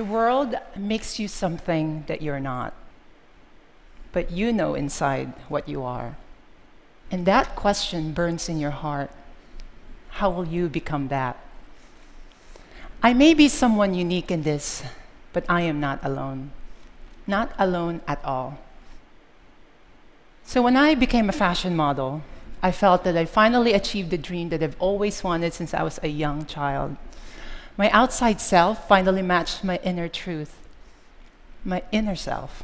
The world makes you something that you're not, but you know inside what you are. And that question burns in your heart. How will you become that? I may be someone unique in this, but I am not alone. Not alone at all. So when I became a fashion model, I felt that I finally achieved the dream that I've always wanted since I was a young child. My outside self finally matched my inner truth, my inner self.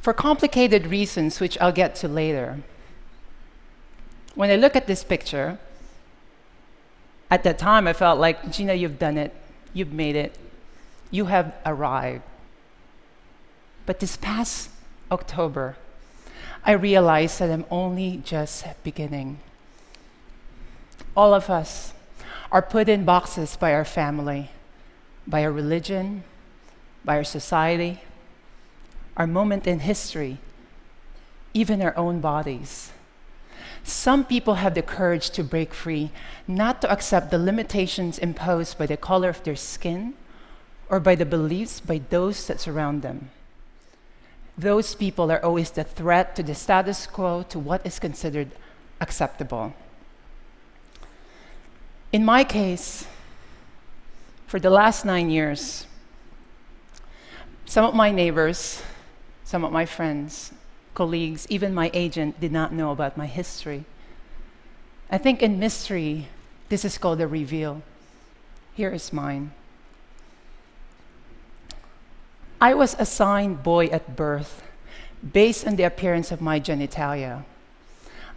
For complicated reasons, which I'll get to later. When I look at this picture, at that time I felt like, Geena, you've done it. You've made it. You have arrived. But this past October, I realized that I'm only just beginning. All of us are put in boxes by our family, by our religion, by our society, our moment in history, even our own bodies. Some people have the courage to break free, not to accept the limitations imposed by the color of their skin or by the beliefs by those that surround them those people are always the threat to the status quo, to what is considered acceptable. In my case, for the last nine years, some of my neighbors, some of my friends, colleagues, even my agent did not know about my history. I think in mystery, this is called a reveal. Here is mine. I was assigned boy at birth based on the appearance of my genitalia.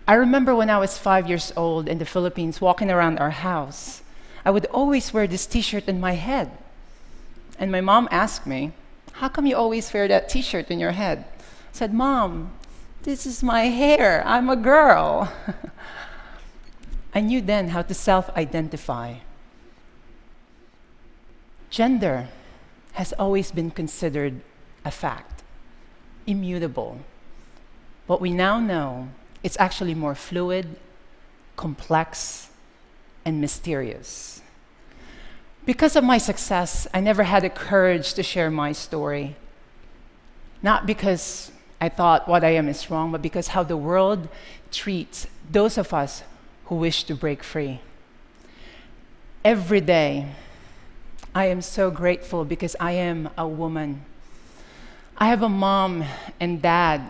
I remember when I was five years old in the Philippines walking around our house, I would always wear this t shirt in my head. And my mom asked me, How come you always wear that t shirt in your head? I said, Mom, this is my hair. I'm a girl. I knew then how to self identify. Gender has always been considered a fact, immutable. What we now know, it's actually more fluid, complex, and mysterious. Because of my success, I never had the courage to share my story. Not because I thought what I am is wrong, but because how the world treats those of us who wish to break free. Every day, I am so grateful because I am a woman. I have a mom and dad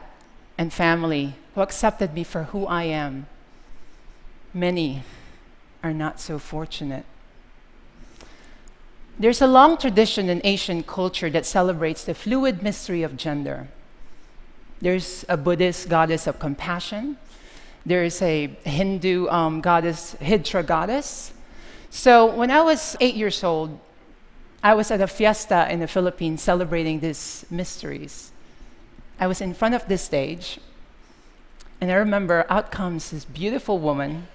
and family who accepted me for who I am. Many are not so fortunate. There's a long tradition in Asian culture that celebrates the fluid mystery of gender. There's a Buddhist goddess of compassion. There's a Hindu um, goddess, Hijra goddess. So when I was eight years old, I was at a fiesta in the Philippines celebrating these mysteries. I was in front of this stage, and I remember out comes this beautiful woman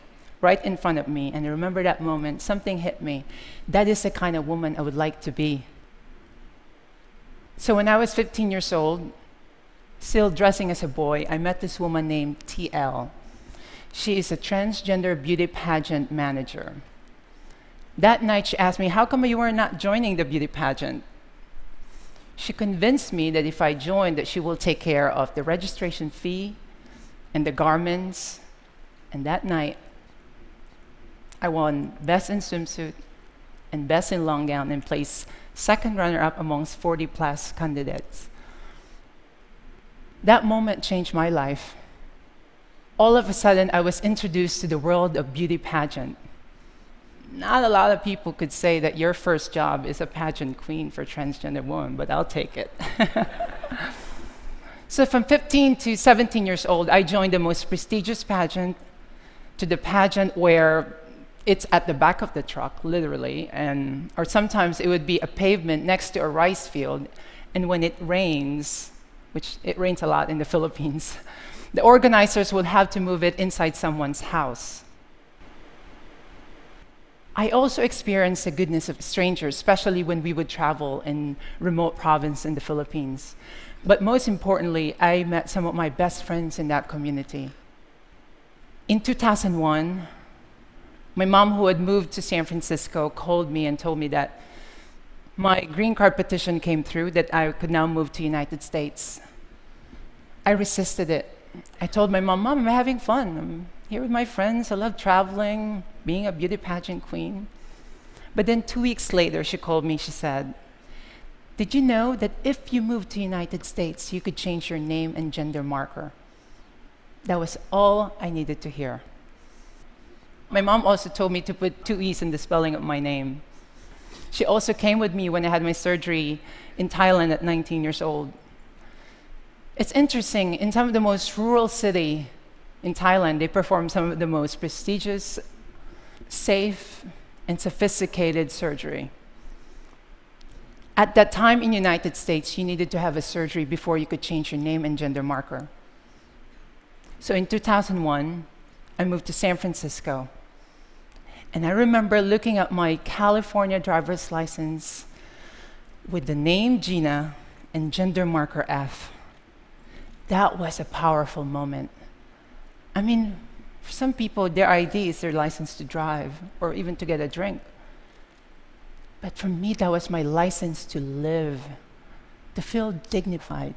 right in front of me. And I remember that moment, something hit me. That is the kind of woman I would like to be. So when I was 15 years old, still dressing as a boy, I met this woman named TL. She is a transgender beauty pageant manager. That night, she asked me, How come you were not joining the beauty pageant? She convinced me that if I joined, that she will take care of the registration fee and the garments. And that night, I won Best in Swimsuit and Best in Long Gown and placed second runner up amongst 40 plus candidates. That moment changed my life. All of a sudden, I was introduced to the world of beauty pageant not a lot of people could say that your first job is a pageant queen for transgender women, but I'll take it. so from 15 to 17 years old, I joined the most prestigious pageant to the pageant where it's at the back of the truck, literally, and or sometimes it would be a pavement next to a rice field, and when it rains, which it rains a lot in the Philippines, the organizers would have to move it inside someone's house. I also experienced the goodness of strangers, especially when we would travel in remote province in the Philippines. But most importantly, I met some of my best friends in that community. In 2001, my mom, who had moved to San Francisco, called me and told me that my green card petition came through that I could now move to United States. I resisted it. I told my mom, Mom, I'm having fun. I'm here with my friends. I love traveling, being a beauty pageant queen. But then two weeks later, she called me. She said, Did you know that if you moved to the United States, you could change your name and gender marker? That was all I needed to hear. My mom also told me to put two E's in the spelling of my name. She also came with me when I had my surgery in Thailand at 19 years old. It's interesting, in some of the most rural city in Thailand, they perform some of the most prestigious, safe, and sophisticated surgery. At that time in the United States, you needed to have a surgery before you could change your name and gender marker. So in 2001, I moved to San Francisco. And I remember looking at my California driver's license with the name Geena and gender marker F. That was a powerful moment. I mean, for some people, their ID is their license to drive or even to get a drink. But for me, that was my license to live, to feel dignified.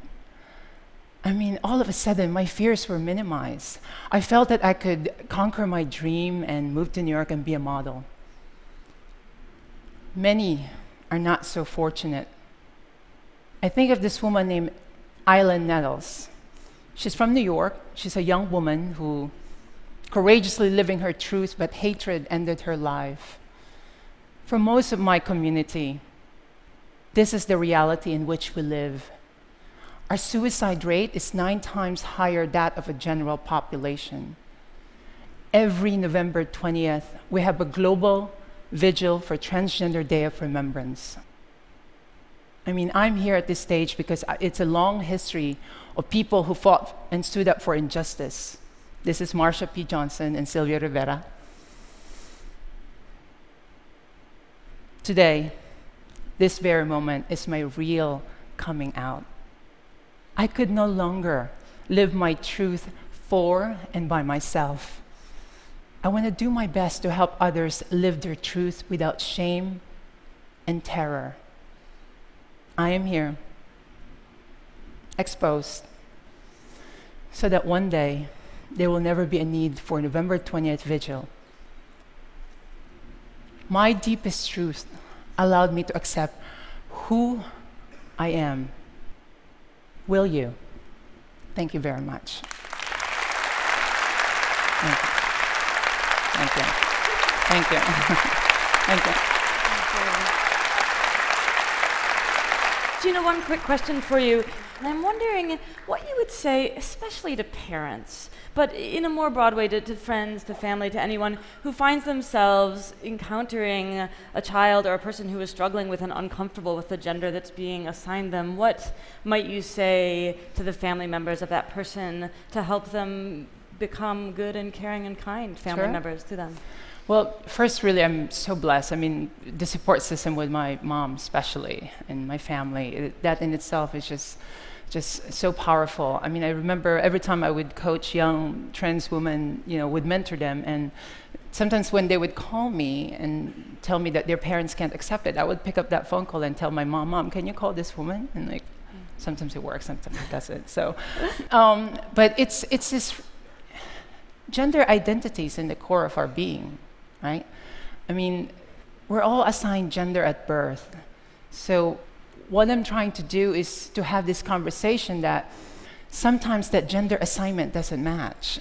I mean, all of a sudden, my fears were minimized. I felt that I could conquer my dream and move to New York and be a model. Many are not so fortunate. I think of this woman named Islan Nettles. She's from New York. She's a young woman who courageously living her truth, but hatred ended her life. For most of my community, this is the reality in which we live. Our suicide rate is nine times higher that of a general population. Every November 20th, we have a global vigil for Transgender Day of Remembrance. I mean, I'm here at this stage because it's a long history of people who fought and stood up for injustice. This is Marsha P. Johnson and Sylvia Rivera. Today, this very moment is my real coming out. I could no longer live my truth for and by myself. I want to do my best to help others live their truth without shame and terror. I am here, exposed, so that one day there will never be a need for November 20th vigil. My deepest truth allowed me to accept who I am Will you? Thank you very much. Thank you. Thank you. Thank you. Thank you. Geena, one quick question for you. And I'm wondering what you would say, especially to parents, but in a more broad way to, to, friends, to family, to anyone who finds themselves encountering a child or a person who is struggling with and uncomfortable with the gender that's being assigned them. What might you say to the family members of that person to help them become good and caring and kind family sure. members to them? Well, first, really, I'm so blessed. I mean, the support system with my mom, especially, and my family, it, that in itself is just just so powerful. I mean, I remember every time I would coach young trans women, you know, would mentor them, and sometimes when they would call me and tell me that their parents can't accept it, I would pick up that phone call and tell my mom, "Mom, can you call this woman?" And like, sometimes it works, sometimes it doesn't. So, um, but it's it's this gender identities in the core of our being, right? I mean, we're all assigned gender at birth. So what I'm trying to do is to have this conversation that sometimes that gender assignment doesn't match.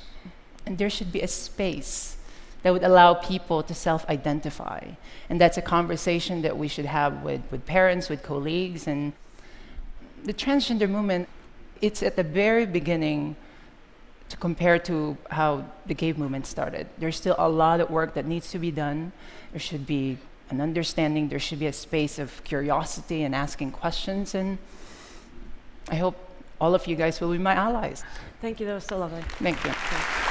And there should be a space that would allow people to self identify. And that's a conversation that we should have with, with parents, with colleagues. And the transgender movement, it's at the very beginning to compare to how the gay movement started. There's still a lot of work that needs to be done. There should be an understanding. There should be a space of curiosity and asking questions. And I hope all of you guys will be my allies. Thank you. That was so lovely. Thank you. Thank you.